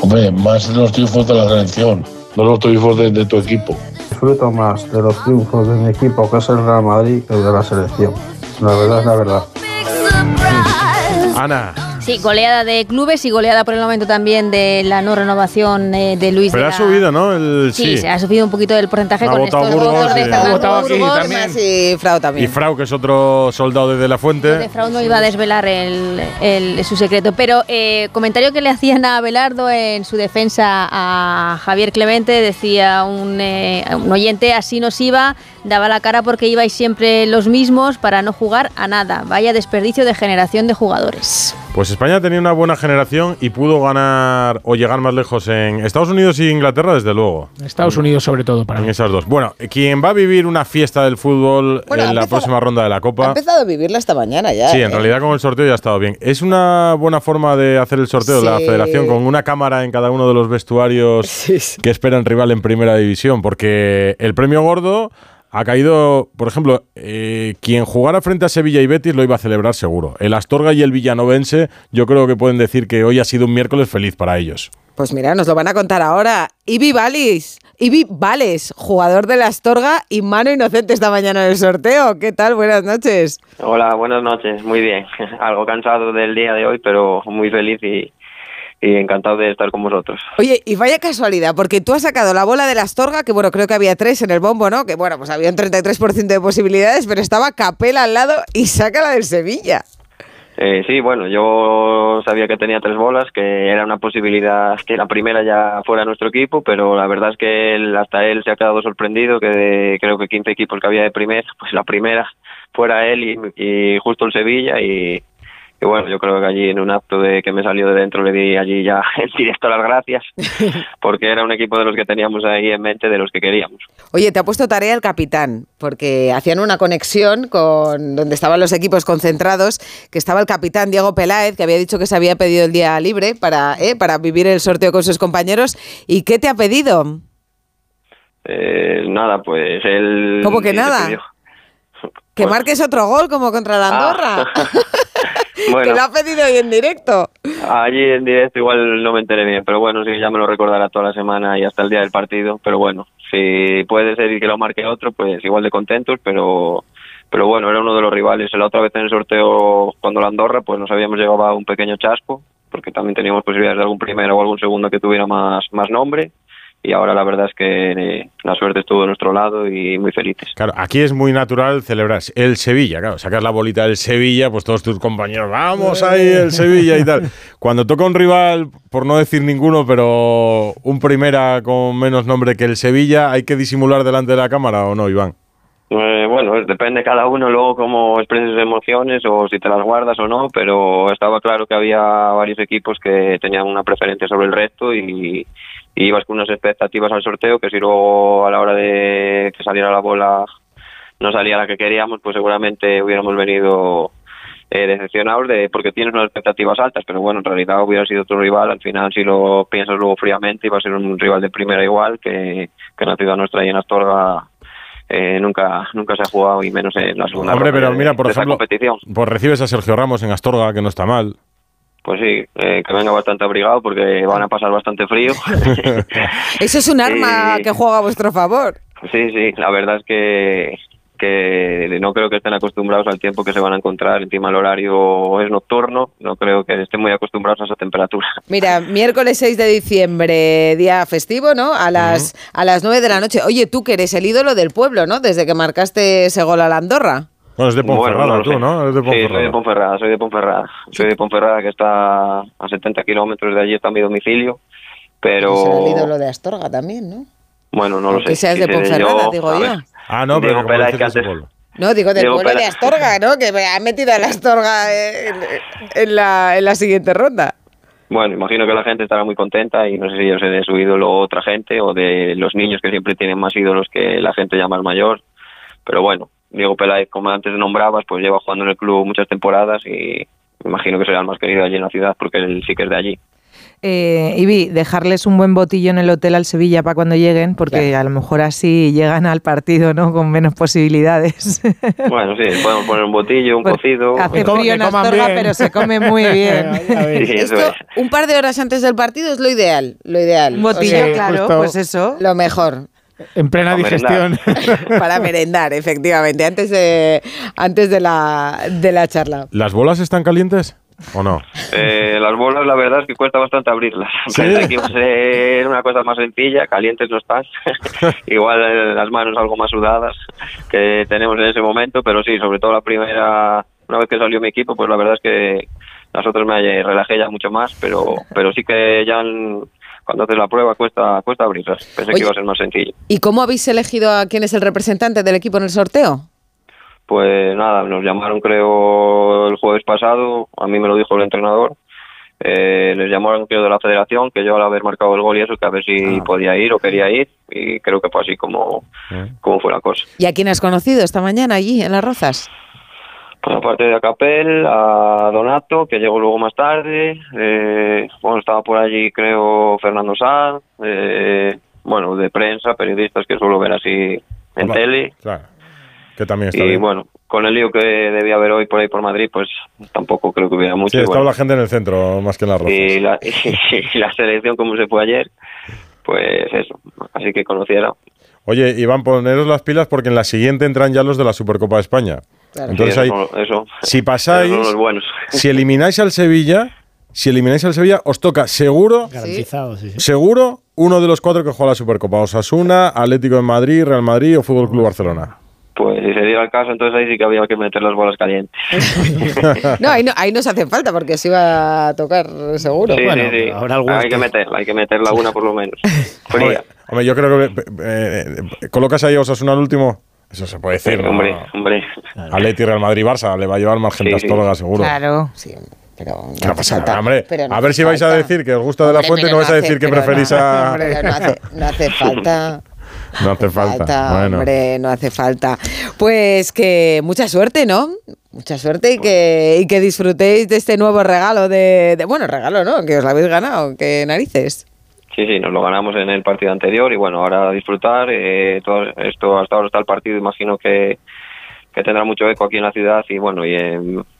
Hombre, más los triunfos de la selección, no los triunfos de, de tu equipo. Disfruto más de los triunfos de mi equipo, que es el Real Madrid, que de la selección. La verdad es la verdad. Ana. Sí, goleada de clubes y goleada por el momento también de la no renovación eh, de Luis. Pero de ha la- subido, ¿no? El, Sí, se ha subido un poquito del porcentaje Ha con estos Burgos votos de y- Fernando Ha votado aquí Burgos. también. Sí, Frau Y también. Frau, que es otro soldado de la Fuente. De Frau no iba a desvelar el, el- su secreto. Pero eh, comentario que le hacían a Abelardo en su defensa a Javier Clemente, decía un, eh, un oyente, así nos iba, daba la cara porque ibais siempre los mismos para no jugar a nada. Vaya desperdicio de generación de jugadores. Pues España tenía una buena generación y pudo ganar o llegar más lejos en Estados Unidos y Inglaterra, desde luego. Estados Unidos sobre todo para En mí. esas dos. Bueno, quien va a vivir una fiesta del fútbol Bueno, ha en la empezado- próxima ronda de la Ha Copa. empezado a vivirla esta mañana ya. Sí, en ¿eh? realidad con el sorteo ya ha estado bien. Es una buena forma de hacer el sorteo de la federación con una cámara en cada uno de los vestuarios que esperan rival en primera división, porque el premio gordo ha caído, por ejemplo, eh, quien jugara frente a Sevilla y Betis lo iba a celebrar seguro. El Astorga y el Villanovense yo creo que pueden decir que hoy ha sido un miércoles feliz para ellos. Pues mira, nos lo van a contar ahora. Ibi Valis, Ibi Vales, jugador de la Astorga y mano inocente esta mañana en el sorteo. ¿Qué tal? Buenas noches. Hola, buenas noches. Muy bien. Algo cansado del día de hoy, pero muy feliz y, y encantado de estar con vosotros. Oye, y vaya casualidad, porque tú has sacado la bola de la Astorga, que bueno, creo que había tres en el bombo, ¿no? Que bueno, pues había un 33% de posibilidades, pero estaba Capela al lado y saca la del Sevilla. Eh, sí, bueno, yo sabía que tenía tres bolas, que era una posibilidad que la primera ya fuera nuestro equipo, pero la verdad es que él- hasta él se ha quedado sorprendido que de, creo que 15 equipos que había de primera, pues la primera fuera él y, y justo el Sevilla y, y bueno, yo creo que allí en un acto de que me salió de dentro le di allí ya en directo las gracias, porque era un equipo de los que teníamos ahí en mente, de los que queríamos. Oye, te ha puesto tarea el capitán, porque hacían una conexión con donde estaban los equipos concentrados, que estaba el capitán Diego Peláez, que había dicho que se había pedido el día libre para, ¿eh? para vivir el sorteo con sus compañeros. ¿Y qué te ha pedido? Eh, nada, pues él... ¿Cómo que nada? se pidió. Que marques otro gol como contra la Andorra. Ah. bueno, lo ha pedido hoy en directo. allí en directo igual no me enteré bien, pero bueno, sí, ya me lo recordará toda la semana y hasta el día del partido, pero bueno, si puede ser y que lo marque otro, pues igual de contentos, pero pero bueno, era uno de los rivales. La otra vez en el sorteo, cuando la Andorra, pues nos habíamos llegado a un pequeño chasco, porque también teníamos posibilidades de algún primero o algún segundo que tuviera más, más nombre, y ahora la verdad es que eh, la suerte estuvo de nuestro lado y muy felices. Claro, aquí es muy natural celebrar el Sevilla, claro, sacas la bolita del Sevilla, pues todos tus compañeros, vamos ahí el Sevilla y tal. Cuando toca un rival, por no decir ninguno, pero un primera con menos nombre que el Sevilla, ¿hay que disimular delante de la cámara o no, Iván? Eh, bueno, depende cada uno luego cómo expreses sus emociones o si te las guardas o no, pero estaba claro que había varios equipos que tenían una preferencia sobre el resto y, y ibas con unas expectativas al sorteo que si luego a la hora de que saliera la bola no salía la que queríamos, pues seguramente hubiéramos venido eh, decepcionados de, porque tienes unas expectativas altas, pero bueno, en realidad hubiera sido otro rival, al final si lo piensas luego fríamente iba a ser un rival de primera igual que, que en la ciudad nuestra y en Astorga eh, nunca nunca se ha jugado y menos en la segunda Hombre, pero de- mira, por ejemplo, competición. pues recibes a Sergio Ramos en Astorga, que no está mal. Pues sí, eh, que venga bastante abrigado porque van a pasar bastante frío. Eso es un arma que juega a vuestro favor. sí, sí, la verdad es que que no creo que estén acostumbrados al tiempo que se van a encontrar. Encima el horario es nocturno, no creo que estén muy acostumbrados a esa temperatura. Mira, miércoles 6 de diciembre, día festivo, ¿no? A las, a las 9 de la noche. Oye, tú que eres el ídolo del pueblo, ¿no? Desde que marcaste ese gol a la Andorra. Bueno, es de Ponferrada, Bueno, no lo tú, sé. ¿no? Eres de Sí, soy Ponferrada. de Ponferrada, soy de Ponferrada. Soy de Ponferrada, que está a 70 kilómetros de allí, está mi domicilio. Pero, Será el ídolo de Astorga también, ¿no? bueno, no lo sé. Seas de seré Ponferrada, yo, digo yo. Ah, no, pero como que antes- gol. No, digo del Diego pueblo de Astorga, ¿no? Que me ha metido a la Astorga en, en la, en la siguiente ronda. Bueno, imagino que la gente estará muy contenta y no sé si yo sé de su ídolo o otra gente o de los niños que siempre tienen más ídolos que la gente ya más mayor. Pero bueno, Diego Peláez, como antes nombrabas, pues lleva jugando en el club muchas temporadas y me imagino que será el más querido allí en la ciudad porque él sí que es de allí. Eh, Ibi, dejarles un buen botillo en el hotel al Sevilla para cuando lleguen, porque a lo mejor así llegan al partido ¿no? con menos posibilidades. Bueno, sí, podemos poner un botillo, un Pues, cocido. Hace frío en Astorga, pero se come muy bien. Sí, Esto, es. un par de horas antes del partido es lo ideal, lo ideal. Un botillo, O sea, claro, justo- pues eso. Lo mejor. En plena Para digestión. Para merendar, efectivamente, antes de, antes de, la, de la charla. ¿Las bolas están calientes o no? Eh, las bolas, la verdad es que cuesta bastante abrirlas. ¿Sí? Que iba a ser una cosa más sencilla, calientes no están. Igual eh, las manos algo más sudadas que tenemos en ese momento, pero sí, sobre todo la primera, una vez que salió mi equipo, pues la verdad es que las otras me relajé ya mucho más, pero pero sí que ya en- cuando haces la prueba cuesta cuesta abrirlas. Pensé Oye. que iba a ser más sencillo. ¿Y cómo habéis elegido a quién es el representante del equipo en el sorteo? Pues nada, nos llamaron creo el jueves pasado, a mí me lo dijo el entrenador, eh, les llamaron creo de la federación, que yo al haber marcado el gol y eso, que a ver si podía ir o quería ir, y creo que fue así como, como fue la cosa. ¿Y a quién has conocido esta mañana allí, en Las Rozas? Pues aparte de Acapel, a Donato, que llegó luego más tarde, eh, bueno, estaba por allí creo Fernando Sanz, eh, bueno, de prensa, periodistas que suelo ver así en tele, Claro. Que también está y bien. bueno, con el lío que debía haber hoy por ahí por Madrid, pues tampoco creo que hubiera mucho. Sí, estaba bueno. la gente en el centro más que en las rozas. y la, y la selección como se fue ayer, pues eso, así que conociera. Oye, Iván, poneros las pilas porque en la siguiente entran ya los de la Supercopa de España. Entonces Sí, ahí, eso, eso, si pasáis, si elimináis al Sevilla, si elimináis al Sevilla, os toca seguro, Garantizado, sí, sí. seguro uno de los cuatro que juega la Supercopa. Osasuna, Atlético de Madrid, Real Madrid o Fútbol Club Barcelona. Pues si se diera el caso, entonces ahí sí que había que meter las bolas calientes. No, ahí no, ahí nos hace falta porque se iba a tocar seguro. Sí, Bueno, sí, sí. habrá Hay que que- meterla, hay que meterla una por lo menos. Fría. Hombre, hombre, yo creo que eh, eh, colocas ahí a Osasuna al último. Eso se puede decir, ¿no? hombre, hombre. Atleti, Real Madrid, Barça, le va a llevar más gente Sí, sí. Astorga, seguro. Claro. Sí, pero no, Que no pasa nada, hombre. Pero no a ver si vais a decir que os gusta de la fuente no vais a hace- decir que preferís no, a. no hace, no hace falta. No hace falta. bueno. hombre, no hace falta. Pues que mucha suerte, ¿no? Mucha suerte y que, y que disfrutéis de este nuevo regalo de, de- Bueno, regalo, ¿no? Que os lo habéis ganado, que narices. Sí, sí, nos lo ganamos en el partido anterior y bueno, ahora a disfrutar. Eh, todo esto hasta ahora está el partido, imagino que, que tendrá mucho eco aquí en la ciudad y bueno, y eh,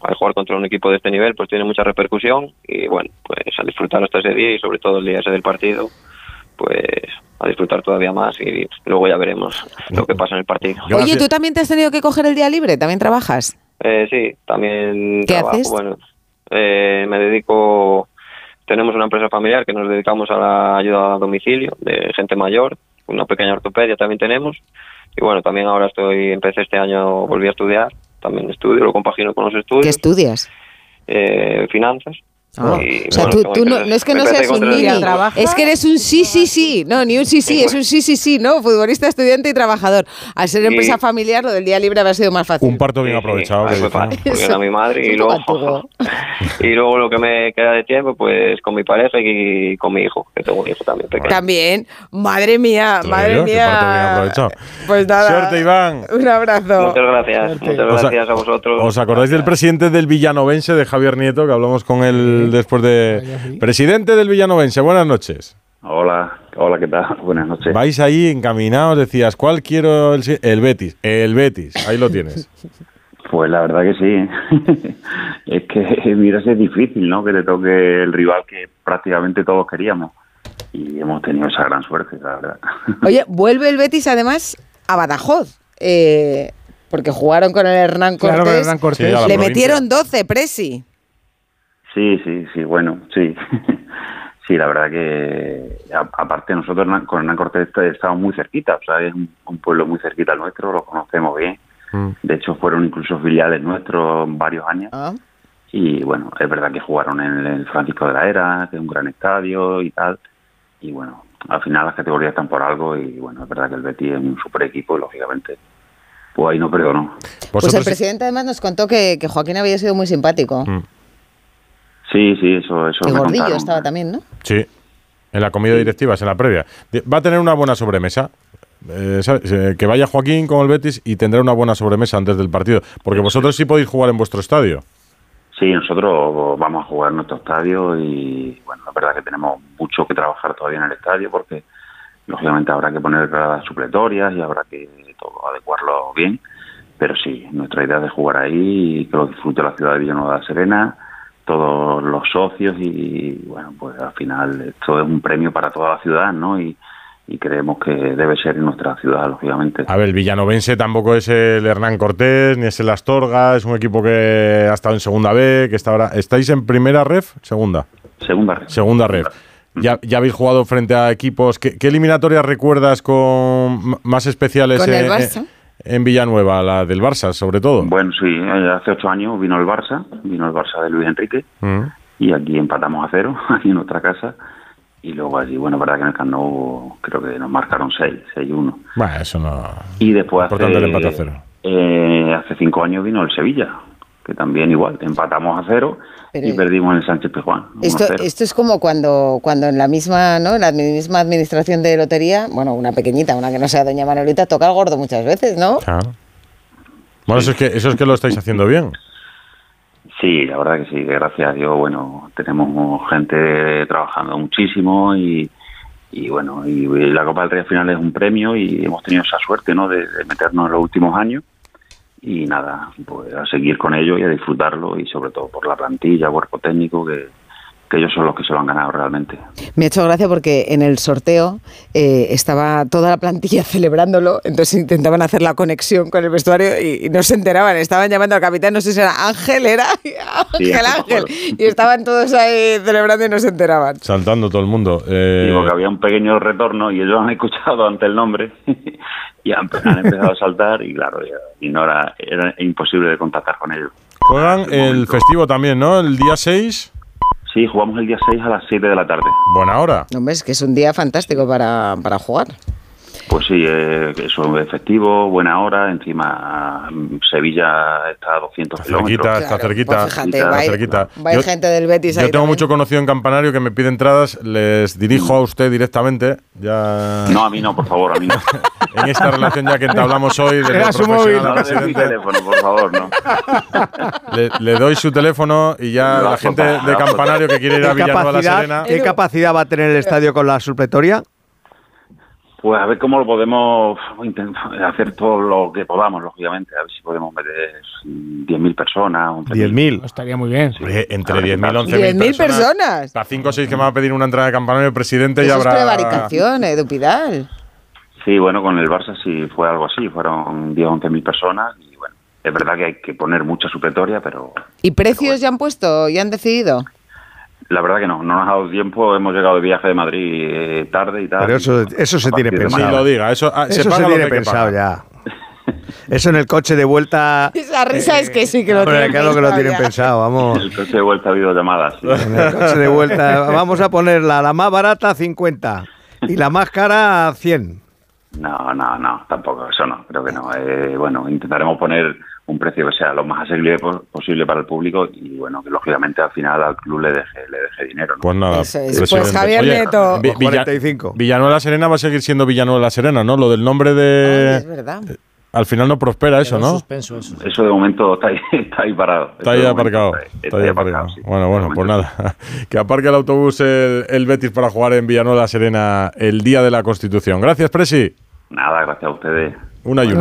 al jugar contra un equipo de este nivel pues tiene mucha repercusión y bueno, pues a disfrutar hasta ese día y sobre todo el día ese del partido, pues a disfrutar todavía más y luego ya veremos lo que pasa en el partido. Oye. ¿tú también te has tenido que coger el día libre? ¿También trabajas? Eh, sí, también ¿Qué trabajo. haces? Bueno, eh, me dedico. Tenemos una empresa familiar que nos dedicamos a la ayuda a domicilio de gente mayor. Una pequeña ortopedia también tenemos. Y bueno, también ahora estoy. Empecé este año, volví a estudiar. También estudio, lo compagino con los ¿Qué estudios. estudias? eh, finanzas. Ah, Y, o sea, bueno, tú, tengo tú no, es que no seas un. ¿Trabaja? es que eres un sí, sí, sí. No, ni un sí, sí, es un sí, sí, sí, ¿no? Futbolista, estudiante y trabajador. Al ser Y- empresa familiar, lo del día libre habrá sido más fácil. Un parto bien Sí, sí, aprovechado. ahí que fue era mi madre y luego, y luego lo que me queda de tiempo pues con mi pareja y con mi hijo, que tengo un hijo también pequeño. También, madre mía, madre mía. aprovechado. Pues nada. Suerte, Iván. Un abrazo. Muchas gracias, muchas gracias a vosotros. ¿Os acordáis del presidente del Villanovense, de Javier Nieto, que hablamos con él después de... Presidente del Villanovense, buenas noches. Hola, hola, ¿qué tal? Buenas noches. Vais ahí encaminados, decías, ¿cuál quiero? El, Betis. El Betis, ahí lo tienes. Pues la verdad que sí. es que, mira, es difícil, ¿no? Que te toque el rival que prácticamente todos queríamos. Y hemos tenido esa gran suerte, la verdad. Oye, vuelve el Betis además a Badajoz. eh, porque jugaron con el Hernán Cortés. Claro, con Hernán Cortés. Sí, Le provincia. metieron 12, Presi. Sí, sí, sí, bueno, sí. sí, la verdad que, a- aparte nosotros con Hernán Cortés est- estamos muy cerquita, o sea, es un, un pueblo muy cerquita al nuestro, lo conocemos bien. Mm. De hecho, fueron incluso filiales nuestros varios años. Ah. Y bueno, es verdad que jugaron en el Francisco de la Era, que es un gran estadio y tal. Y bueno, al final las categorías están por algo y bueno, es verdad que el Betis es un super equipo y lógicamente, pues ahí no perdonó. Pues el presidente además nos contó que, que Joaquín había sido muy simpático. Mm. Sí, sí, eso, eso Y me Gordillo contaron. estaba también, ¿no? Sí, en la comida directiva, en la previa. Va a tener una buena sobremesa. Eh, ¿sabes? Eh, que vaya Joaquín con el Betis y tendrá una buena sobremesa antes del partido. Porque vosotros sí podéis jugar en vuestro estadio. Sí, nosotros vamos a jugar en nuestro estadio y bueno, la verdad que tenemos mucho que trabajar todavía en el estadio porque lógicamente habrá que poner gradas supletorias y habrá que todo adecuarlo bien, pero sí, nuestra idea es de jugar ahí y que lo disfrute la ciudad de Villanueva de la Serena, todos los socios y bueno, pues al final esto es un premio para toda la ciudad, ¿no? Y, y creemos que debe ser en nuestra ciudad, lógicamente. A ver, el villanovense tampoco es el Hernán Cortés, ni es el Astorga, es un equipo que ha estado en segunda B, que está ahora... ¿Estáis en primera ref? Segunda. Segunda ref. Segunda ref. Ya, ya habéis jugado frente a equipos. ¿Qué, qué eliminatorias recuerdas con más especiales Con el Barça. en Villanueva? La del Barça, sobre todo. Bueno, sí, eh, hace ocho años vino el Barça, vino el Barça de Luis Enrique Mm. y aquí empatamos a cero, aquí en nuestra casa. Y luego allí, bueno, verdad que en el Camp Nou creo que nos marcaron seis, seis uno. Bueno, eso no. Y después hace, el empate a cero. eh, hace cinco años vino el Sevilla, que también igual, empatamos a cero Pero- y perdimos en el Sánchez Pizjuán. Esto, 1-0. esto es como cuando, cuando en la misma, ¿no? En la misma administración de lotería, bueno, una pequeñita, una que no sea doña Manolita, toca el gordo muchas veces, ¿no? Claro. Bueno, eso es, que, eso es que lo estáis haciendo bien. Sí, la verdad que sí, que gracias a Dios, bueno, tenemos gente trabajando muchísimo y, y bueno, y la Copa del Rey al final es un premio y hemos tenido esa suerte, ¿no?, de, de meternos en los últimos años y nada, pues a seguir con ello y a disfrutarlo y sobre todo por la plantilla, cuerpo técnico, que, que ellos son los que se lo han ganado realmente. Me ha hecho gracia porque en el sorteo eh, estaba toda la plantilla celebrándolo, entonces intentaban hacer la conexión con el vestuario y, y no se enteraban. Estaban llamando al capitán, no sé si era Ángel, era Ángel, Sí, Ángel. Y estaban todos ahí celebrando y no se enteraban. Saltando todo el mundo. Eh, Digo que había un pequeño retorno y ellos han escuchado ante el nombre y han, han empezado a saltar y claro, y no era, era imposible de contactar con ellos. Juegan un el festivo también, ¿no? El día 6. Sí, jugamos el día 6 a las 7 de la tarde. Buena hora. No, hombre, es que es un día fantástico para, para jugar. Pues sí, eh, que eso es efectivo, buena hora. Encima, mm, Sevilla está a 200 Está kilómetros. cerquita, está Claro, cerquita. pues fíjate, está va cerquita. va a ir Yo- gente del Betis Yo ahí tengo también. mucho conocido en Campanario que me pide entradas, les dirijo a usted directamente. Ya No, a mí no, por favor, a mí no. en esta relación ya que entablamos hoy, desde Era su móvil. No mi teléfono, por favor, no. le, le doy su teléfono y ya la gente de Campanario que quiere ir a ¿Qué Villanueva de la Serena. ¿Qué capacidad va a tener el estadio con la supletoria? Pues a ver cómo lo podemos intentar hacer todo lo que podamos, lógicamente. A ver si podemos meter 10.000 personas. 11.000. 10.000. Estaría muy bien. Hombre, entre A ver qué 10.000 tal. 11.000 10.000 personas. Para 5 o 6 que me va a pedir una entrada de Campanario el presidente Eso ya es habrá... prevaricación, Edu Pidal. Sí, bueno, con el Barça sí fue algo así. Fueron 10 o 11.000 personas y bueno, es verdad que hay que poner mucha supletoria, pero ¿Y precios ya han puesto? ¿Ya han decidido? La verdad que no, no nos ha dado tiempo. Hemos llegado de viaje de Madrid eh, tarde y tal. Pero eso- eso se tiene Ni pensado. mañana. lo diga, eso, ah, Eso se, paga tiene que hay que pensado ya. Eso en el coche de vuelta. Esa risa es que sí que lo tienen claro que lo pensado tienen ya. pensado, vamos. El coche de vuelta ha habido llamadas. sí. En el coche de vuelta. Vamos a ponerla, la más barata 50 y la más cara 100. No, no, no, tampoco, eso no, creo que no. Eh, bueno, intentaremos poner un precio que sea lo más asequible po- posible para el público y bueno, que lógicamente al final al club le deje, le deje dinero. ¿no? Pues nada. Eso es. presidente. Pues, Javier Nieto. Vi- Villa- 45. Villanueva de la Serena va a seguir siendo Villanueva de la Serena, ¿no? Lo del nombre Ay, de... es verdad. Al final no prospera eso, ¿no? Suspenso eso. Eso de momento está ahí, está ahí parado. Está ahí aparcado. está ahí- Está ahí aparcado. Bueno, bueno, pues nada. Que aparque el autobús el, el Betis para jugar en Villanueva de la Serena el día de la Constitución. Gracias, Presi. Nada, gracias a ustedes. Una abrazo.